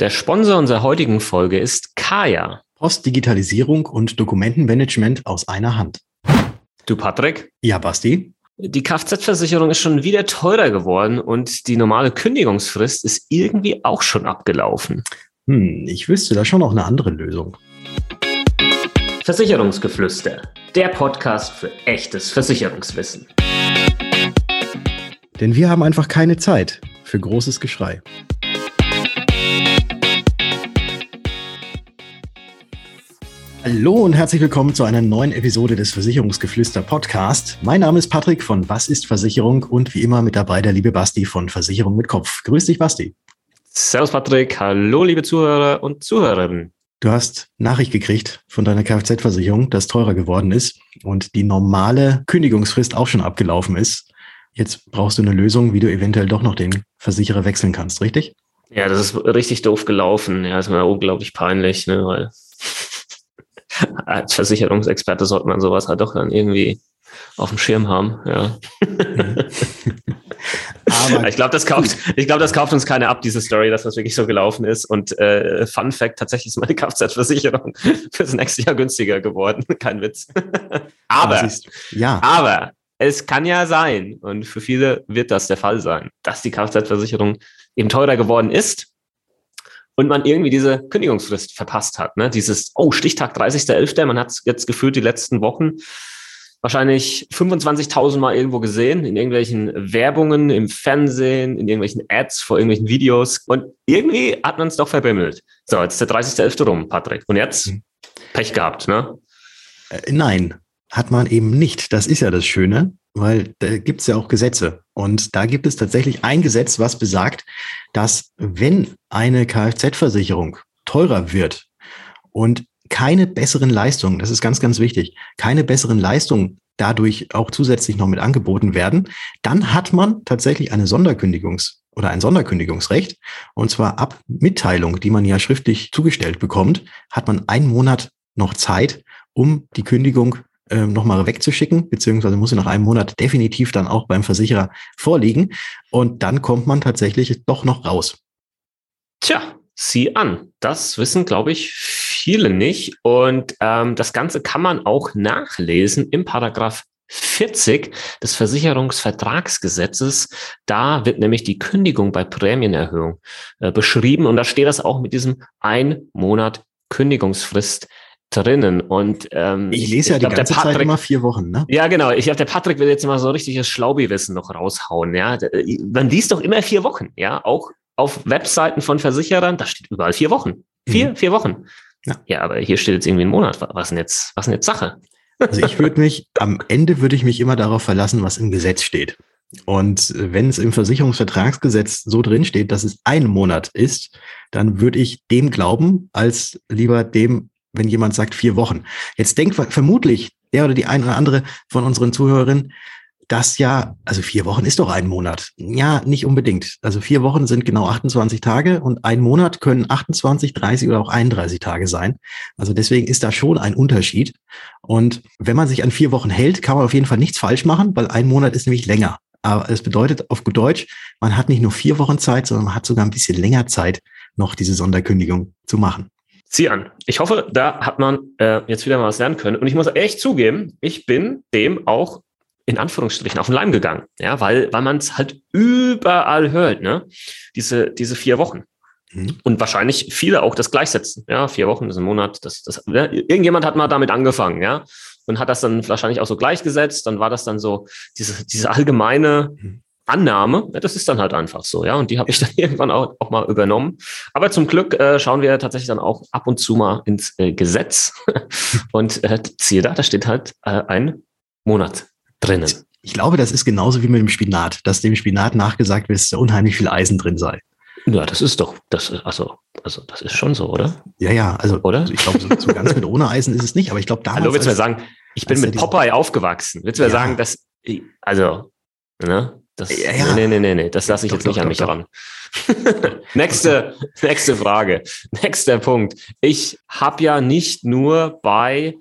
Der Sponsor unserer heutigen Folge ist Kaya. Postdigitalisierung und Dokumentenmanagement aus einer Hand. Du, Patrick? Ja, Basti? Die Kfz-Versicherung ist schon wieder teurer geworden und die normale Kündigungsfrist ist irgendwie auch schon abgelaufen. Hm, ich wüsste da schon noch eine andere Lösung. Versicherungsgeflüster, der Podcast für echtes Versicherungswissen. Denn wir haben einfach keine Zeit für großes Geschrei. Hallo und herzlich willkommen zu einer neuen Episode des Versicherungsgeflüster Podcast. Mein Name ist Patrick von Was ist Versicherung und wie immer mit dabei der liebe Basti von Versicherung mit Kopf. Grüß dich, Basti. Servus, Patrick. Hallo, liebe Zuhörer und Zuhörerinnen. Du hast Nachricht gekriegt von deiner Kfz-Versicherung, dass teurer geworden ist und die normale Kündigungsfrist auch schon abgelaufen ist. Jetzt brauchst du eine Lösung, wie du eventuell doch noch den Versicherer wechseln kannst, richtig? Ja, das ist richtig doof gelaufen. Ja, ist mir unglaublich peinlich, ne, weil als Versicherungsexperte sollte man sowas halt doch dann irgendwie auf dem Schirm haben, ja. Aber ich glaube, das kauft, ich glaube, das kauft uns keiner ab, diese Story, dass das wirklich so gelaufen ist. Und äh, Fun Fact, tatsächlich ist meine Kfz-Versicherung fürs nächste Jahr günstiger geworden. Kein Witz. aber, ja. aber es kann ja sein, und für viele wird das der Fall sein, dass die Kfz-Versicherung eben teurer geworden ist und man irgendwie diese Kündigungsfrist verpasst hat. Ne? Dieses, oh, Stichtag 30.11., man hat es jetzt gefühlt die letzten Wochen wahrscheinlich 25.000 Mal irgendwo gesehen, in irgendwelchen Werbungen, im Fernsehen, in irgendwelchen Ads, vor irgendwelchen Videos. Und irgendwie hat man es doch verbimmelt. So, jetzt ist der 30.11. rum, Patrick. Und jetzt? Hm. Pech gehabt, ne? Äh, nein, hat man eben nicht. Das ist ja das Schöne, weil da gibt es ja auch Gesetze. Und da gibt es tatsächlich ein Gesetz, was besagt, dass wenn eine Kfz-Versicherung teurer wird und keine besseren Leistungen, das ist ganz, ganz wichtig, keine besseren Leistungen dadurch auch zusätzlich noch mit angeboten werden, dann hat man tatsächlich eine Sonderkündigungs- oder ein Sonderkündigungsrecht. Und zwar ab Mitteilung, die man ja schriftlich zugestellt bekommt, hat man einen Monat noch Zeit, um die Kündigung äh, nochmal wegzuschicken, beziehungsweise muss sie nach einem Monat definitiv dann auch beim Versicherer vorliegen. Und dann kommt man tatsächlich doch noch raus. Tja, sieh an. Das wissen, glaube ich, viele nicht. Und ähm, das Ganze kann man auch nachlesen im Paragraph 40 des Versicherungsvertragsgesetzes. Da wird nämlich die Kündigung bei Prämienerhöhung äh, beschrieben. Und da steht das auch mit diesem ein Monat Kündigungsfrist drinnen. Und ähm, ich lese ja ich die glaub, ganze Patrick, Zeit immer vier Wochen, ne? Ja, genau. Ich glaube, der Patrick will jetzt mal so richtiges Schlaubi-Wissen noch raushauen. Ja, man liest doch immer vier Wochen. Ja, auch auf Webseiten von Versicherern, da steht überall vier Wochen. Vier, mhm. vier Wochen. Ja. ja, aber hier steht jetzt irgendwie ein Monat. Was denn jetzt? Was denn jetzt Sache? Also ich würde mich am Ende würde ich mich immer darauf verlassen, was im Gesetz steht. Und wenn es im Versicherungsvertragsgesetz so drin steht, dass es ein Monat ist, dann würde ich dem glauben, als lieber dem wenn jemand sagt vier Wochen. Jetzt denkt vermutlich der oder die ein oder andere von unseren Zuhörerinnen, dass ja, also vier Wochen ist doch ein Monat. Ja, nicht unbedingt. Also vier Wochen sind genau 28 Tage und ein Monat können 28, 30 oder auch 31 Tage sein. Also deswegen ist da schon ein Unterschied. Und wenn man sich an vier Wochen hält, kann man auf jeden Fall nichts falsch machen, weil ein Monat ist nämlich länger. Aber es bedeutet auf gut Deutsch, man hat nicht nur vier Wochen Zeit, sondern man hat sogar ein bisschen länger Zeit, noch diese Sonderkündigung zu machen. Sieh an. Ich hoffe, da hat man äh, jetzt wieder mal was lernen können. Und ich muss echt zugeben, ich bin dem auch in Anführungsstrichen auf den Leim gegangen. Ja, weil, weil man es halt überall hört, ne? Diese, diese vier Wochen. Mhm. Und wahrscheinlich viele auch das gleichsetzen. Ja, vier Wochen ist ein Monat. Das, das, ja, irgendjemand hat mal damit angefangen, ja. Und hat das dann wahrscheinlich auch so gleichgesetzt. Dann war das dann so diese, diese allgemeine mhm. Annahme, das ist dann halt einfach so, ja. Und die habe ich dann irgendwann auch, auch mal übernommen. Aber zum Glück äh, schauen wir tatsächlich dann auch ab und zu mal ins äh, Gesetz. und äh, siehe da, da steht halt äh, ein Monat drinnen. Ich glaube, das ist genauso wie mit dem Spinat, dass dem Spinat nachgesagt wird, dass da unheimlich viel Eisen drin sei. Ja, das ist doch, das ist, also, also das ist schon so, oder? Ja, ja, also oder? Ich glaube, so, so ganz mit ohne Eisen ist es nicht, aber ich glaube damals. Hallo, willst du mir sagen, ich bin mit Popeye aufgewachsen. Willst du mir ja. sagen, dass, also, ne? Das, ja, ja. Nee, nee, nee, nee, das lasse ich doch, jetzt nicht doch, an mich doch. ran. nächste, nächste Frage. Nächster Punkt. Ich habe ja nicht nur bei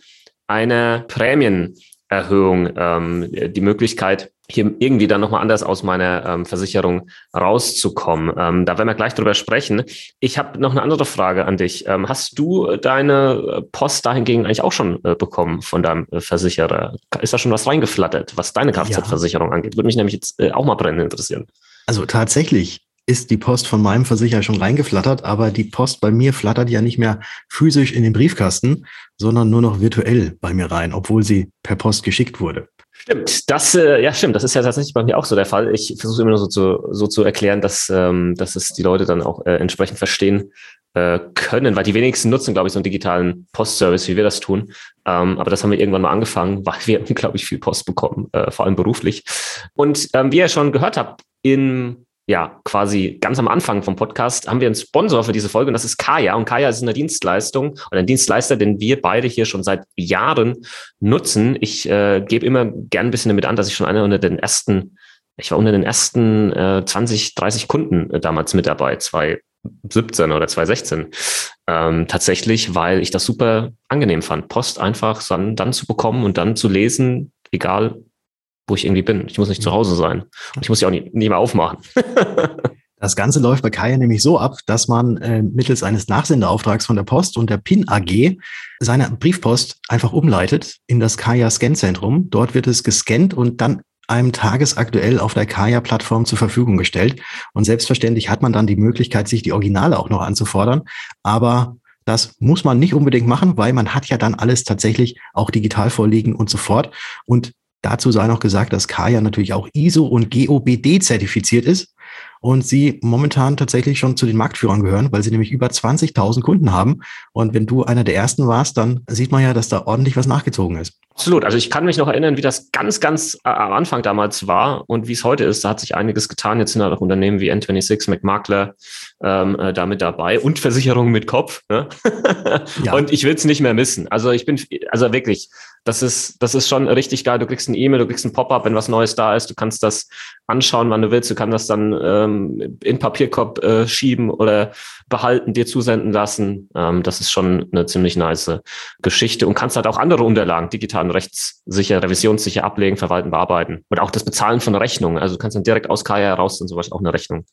einer Prämienerhöhung ähm, die Möglichkeit, hier irgendwie dann nochmal anders aus meiner ähm, Versicherung rauszukommen. Ähm, da werden wir gleich drüber sprechen. Ich habe noch eine andere Frage an dich. Ähm, hast du deine Post dahingegen eigentlich auch schon äh, bekommen von deinem äh, Versicherer? Ist da schon was reingeflattert, was deine Kfz-Versicherung ja. angeht? Würde mich nämlich jetzt äh, auch mal brennend interessieren. Also tatsächlich ist die Post von meinem Versicherer schon reingeflattert, aber die Post bei mir flattert ja nicht mehr physisch in den Briefkasten, sondern nur noch virtuell bei mir rein, obwohl sie per Post geschickt wurde. Stimmt, das, äh, ja, stimmt. Das ist ja tatsächlich bei mir auch so der Fall. Ich versuche immer nur so zu, so zu erklären, dass, ähm, dass es die Leute dann auch äh, entsprechend verstehen äh, können, weil die wenigsten nutzen, glaube ich, so einen digitalen Postservice, wie wir das tun. Ähm, aber das haben wir irgendwann mal angefangen, weil wir unglaublich viel Post bekommen, äh, vor allem beruflich. Und ähm, wie ihr schon gehört habt, in ja, quasi ganz am Anfang vom Podcast haben wir einen Sponsor für diese Folge und das ist Kaya. Und Kaya ist eine Dienstleistung oder ein Dienstleister, den wir beide hier schon seit Jahren nutzen. Ich äh, gebe immer gern ein bisschen damit an, dass ich schon einer unter den ersten, ich war unter den ersten äh, 20, 30 Kunden äh, damals mit dabei, 2017 oder 2016. Ähm, tatsächlich, weil ich das super angenehm fand, Post einfach dann, dann zu bekommen und dann zu lesen, egal wo ich irgendwie bin. Ich muss nicht zu mhm. Hause sein. Und ich muss ja auch nicht, nicht mehr aufmachen. Das Ganze läuft bei Kaya nämlich so ab, dass man äh, mittels eines Nachsendeauftrags von der Post und der PIN AG seine Briefpost einfach umleitet in das Kaya Scan-Zentrum. Dort wird es gescannt und dann einem tagesaktuell auf der Kaya-Plattform zur Verfügung gestellt. Und selbstverständlich hat man dann die Möglichkeit, sich die Originale auch noch anzufordern. Aber das muss man nicht unbedingt machen, weil man hat ja dann alles tatsächlich auch digital vorliegen und so fort. Und Dazu sei noch gesagt, dass Kaya natürlich auch ISO und GOBD zertifiziert ist und sie momentan tatsächlich schon zu den Marktführern gehören, weil sie nämlich über 20.000 Kunden haben. Und wenn du einer der ersten warst, dann sieht man ja, dass da ordentlich was nachgezogen ist. Absolut. Also ich kann mich noch erinnern, wie das ganz, ganz äh, am Anfang damals war und wie es heute ist. Da hat sich einiges getan. Jetzt sind halt auch Unternehmen wie N26, McMakler ähm, äh, damit dabei und Versicherungen mit Kopf. Ne? Ja. Und ich will es nicht mehr missen. Also ich bin, also wirklich, das ist, das ist schon richtig geil. Du kriegst ein E-Mail, du kriegst ein Pop-up, wenn was Neues da ist. Du kannst das anschauen, wann du willst. Du kannst das dann ähm, in Papierkorb äh, schieben oder behalten, dir zusenden lassen. Ähm, das ist schon eine ziemlich nice Geschichte und kannst halt auch andere Unterlagen digital und rechtssicher, revisionssicher ablegen, verwalten, bearbeiten. Und auch das Bezahlen von Rechnungen. Also du kannst dann direkt aus Kaya heraus und sowas auch eine Rechnung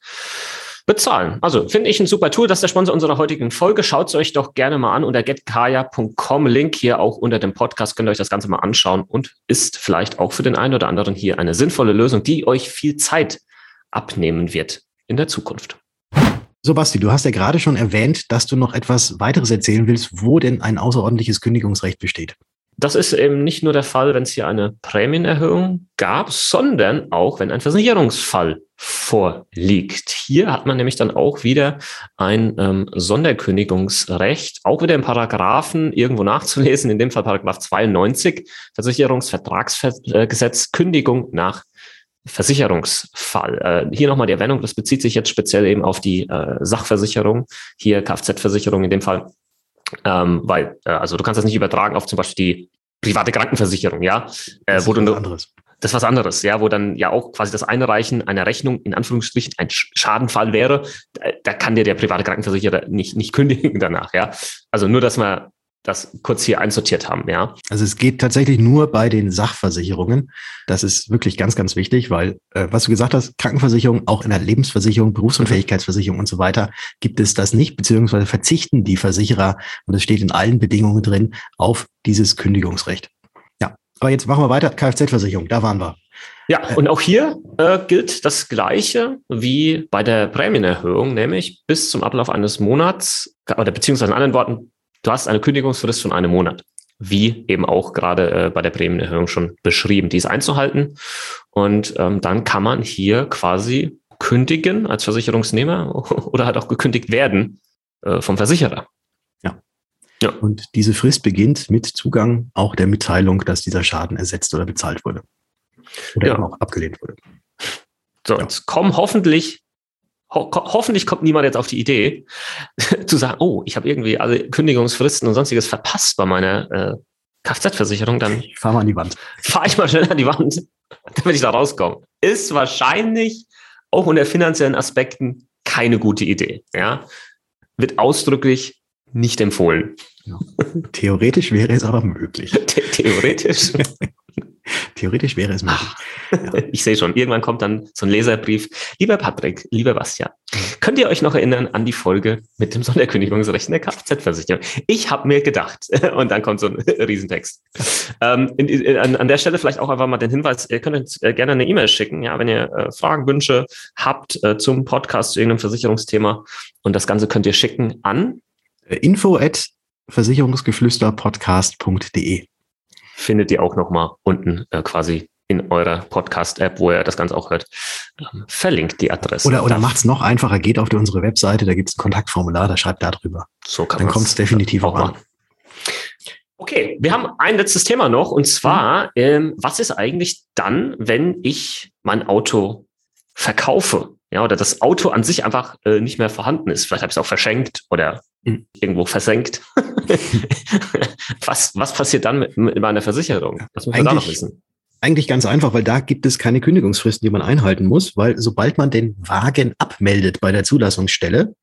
bezahlen. Also finde ich ein super Tool. Das ist der Sponsor unserer heutigen Folge. Schaut es euch doch gerne mal an unter getkaya.com. Link hier auch unter dem Podcast. Könnt ihr euch das Ganze mal anschauen und ist vielleicht auch für den einen oder anderen hier eine sinnvolle Lösung, die euch viel Zeit abnehmen wird in der Zukunft. So, Basti, du hast ja gerade schon erwähnt, dass du noch etwas weiteres erzählen willst, wo denn ein außerordentliches Kündigungsrecht besteht. Das ist eben nicht nur der Fall, wenn es hier eine Prämienerhöhung gab, sondern auch, wenn ein Versicherungsfall vorliegt. Hier hat man nämlich dann auch wieder ein ähm, Sonderkündigungsrecht, auch wieder im Paragraphen irgendwo nachzulesen, in dem Fall Paragraph 92 Versicherungsvertragsgesetz, Kündigung nach Versicherungsfall. Äh, hier nochmal die Erwähnung, das bezieht sich jetzt speziell eben auf die äh, Sachversicherung, hier Kfz-Versicherung in dem Fall ähm, weil, äh, also du kannst das nicht übertragen auf zum Beispiel die private Krankenversicherung, ja, äh, wo du was anderes. Das ist was anderes, ja, wo dann ja auch quasi das Einreichen einer Rechnung in Anführungsstrichen ein Schadenfall wäre. Da, da kann dir der private Krankenversicherer nicht, nicht kündigen danach, ja. Also nur, dass man das kurz hier einsortiert haben, ja. Also es geht tatsächlich nur bei den Sachversicherungen. Das ist wirklich ganz, ganz wichtig, weil, äh, was du gesagt hast, Krankenversicherung, auch in der Lebensversicherung, Berufsunfähigkeitsversicherung und so weiter, gibt es das nicht, beziehungsweise verzichten die Versicherer, und es steht in allen Bedingungen drin, auf dieses Kündigungsrecht. Ja, aber jetzt machen wir weiter. Kfz-Versicherung, da waren wir. Ja, und auch hier äh, gilt das Gleiche wie bei der Prämienerhöhung, nämlich bis zum Ablauf eines Monats oder beziehungsweise in anderen Worten, Du hast eine Kündigungsfrist von einem Monat, wie eben auch gerade äh, bei der Prämienerhöhung schon beschrieben, die ist einzuhalten. Und ähm, dann kann man hier quasi kündigen als Versicherungsnehmer oder halt auch gekündigt werden äh, vom Versicherer. Ja. ja. Und diese Frist beginnt mit Zugang auch der Mitteilung, dass dieser Schaden ersetzt oder bezahlt wurde. Oder ja. auch abgelehnt wurde. So, ja. jetzt kommen hoffentlich ho hoffentlich kommt niemand jetzt auf die Idee, zu sagen, oh, ich habe irgendwie alle Kündigungsfristen und sonstiges verpasst bei meiner äh, Kfz-Versicherung, dann ich fahr mal an die Wand. Fahr ich mal schnell an die Wand, damit ich da rauskomme. Ist wahrscheinlich auch unter finanziellen Aspekten keine gute Idee. Ja? Wird ausdrücklich nicht empfohlen. Ja. Theoretisch wäre es aber möglich. The theoretisch. Theoretisch wäre es möglich. Ja. ich sehe schon, irgendwann kommt dann so ein Leserbrief. Lieber Patrick, lieber Bastian, könnt ihr euch noch erinnern an die Folge mit dem Sonderkündigungsrecht in der Kfz-Versicherung? Ich habe mir gedacht, und dann kommt so ein Riesentext. Ähm, in, in, an, an, der Stelle vielleicht auch einfach mal den Hinweis, ihr könnt uns äh, gerne eine E-Mail schicken, ja, wenn ihr äh, Fragen, Wünsche habt äh, zum Podcast, zu irgendeinem Versicherungsthema. Und das Ganze könnt ihr schicken an äh, info at versicherungsgeflüsterpodcast.de findet ihr auch nochmal unten äh, quasi in eurer Podcast-App, wo ihr das Ganze auch hört, ähm, verlinkt die Adresse. Oder, oder macht es noch einfacher, geht auf unsere Webseite, da gibt es ein Kontaktformular, da schreibt da drüber. So kann Dann kommt es definitiv auch an. Okay, wir haben ein letztes Thema noch und zwar, mhm. ähm, was ist eigentlich dann, wenn ich mein Auto verkaufe? Ja, oder das Auto an sich einfach äh, nicht mehr vorhanden ist. Vielleicht habe ich es auch verschenkt oder mhm. irgendwo versenkt. was, was passiert dann mit, mit meiner Versicherung? Das muss man da noch wissen. Eigentlich ganz einfach, weil da gibt es keine Kündigungsfristen, die man einhalten muss, weil sobald man den Wagen abmeldet bei der Zulassungsstelle,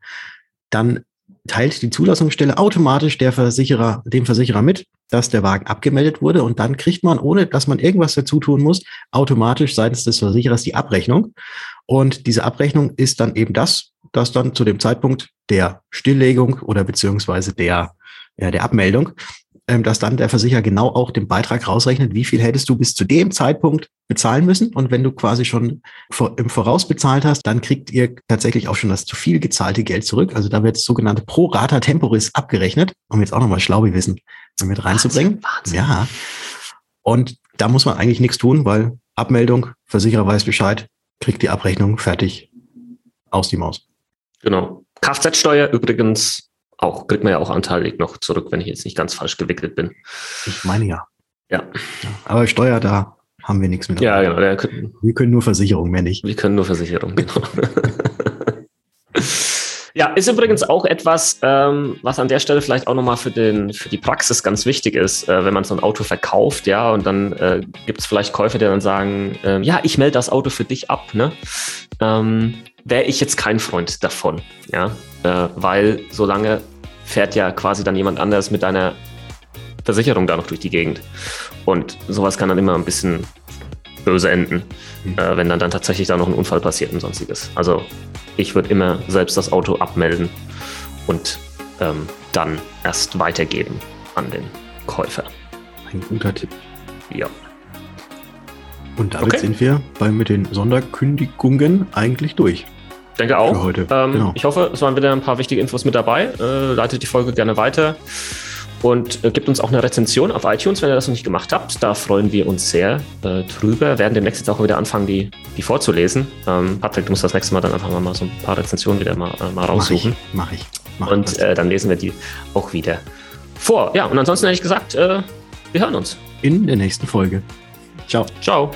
dann teilt die Zulassungsstelle automatisch der Versicherer, dem Versicherer mit, dass der Wagen abgemeldet wurde und dann kriegt man, ohne dass man irgendwas dazu tun muss, automatisch seitens des Versicherers die Abrechnung. Und diese Abrechnung ist dann eben das, dass dann zu dem Zeitpunkt der Stilllegung oder beziehungsweise der, ja, der Abmeldung, dass dann der Versicherer genau auch den Beitrag rausrechnet, wie viel hättest du bis zu dem Zeitpunkt bezahlen müssen. Und wenn du quasi schon im Voraus bezahlt hast, dann kriegt ihr tatsächlich auch schon das zu viel gezahlte Geld zurück. Also da wird das sogenannte Pro Rata Temporis abgerechnet, um jetzt auch nochmal Schlaubi-Wissen mit reinzubringen. Wahnsinn, Wahnsinn. Ja. Und da muss man eigentlich nichts tun, weil Abmeldung, Versicherer weiß Bescheid, kriegt die Abrechnung fertig aus die Maus. Genau. Kfz-Steuer übrigens auch, kriegt man ja auch anteilig noch zurück, wenn ich jetzt nicht ganz falsch gewickelt bin. Ich meine ja. Ja. Aber Steuer, da haben wir nichts mit. Ja, genau. wir können nur Versicherung, mehr nicht. Wir können nur Versicherung, genau. Ja, ist übrigens auch etwas, ähm, was an der Stelle vielleicht auch nochmal für, für die Praxis ganz wichtig ist, äh, wenn man so ein Auto verkauft, ja, und dann äh, gibt es vielleicht Käufer, die dann sagen, äh, ja, ich melde das Auto für dich ab, ne? Ähm, Wäre ich jetzt kein Freund davon, ja, äh, weil solange fährt ja quasi dann jemand anders mit deiner Versicherung da noch durch die Gegend. Und sowas kann dann immer ein bisschen böse enden, mhm. äh, wenn dann, dann tatsächlich da noch ein Unfall passiert und sonstiges. Also ich würde immer selbst das Auto abmelden und ähm, dann erst weitergeben an den Käufer. Ein guter Tipp. Ja. Und damit okay. sind wir bei mit den Sonderkündigungen eigentlich durch. Denke auch. heute. Ähm, genau. Ich hoffe, es waren wieder ein paar wichtige Infos mit dabei. Äh, leitet die Folge gerne weiter und äh, gibt uns auch eine Rezension auf iTunes, wenn ihr das noch nicht gemacht habt. Da freuen wir uns sehr äh, drüber. Werden demnächst jetzt auch wieder anfangen, die, die vorzulesen. Ähm, Patrick, du musst das nächste Mal dann einfach mal so ein paar Rezensionen wieder mal, äh, mal raussuchen. Mach ich. Mach ich. Mach und äh, dann lesen wir die auch wieder vor. Ja, und ansonsten hätte ich gesagt, äh, wir hören uns. In der nächsten Folge. Ciao. Ciao.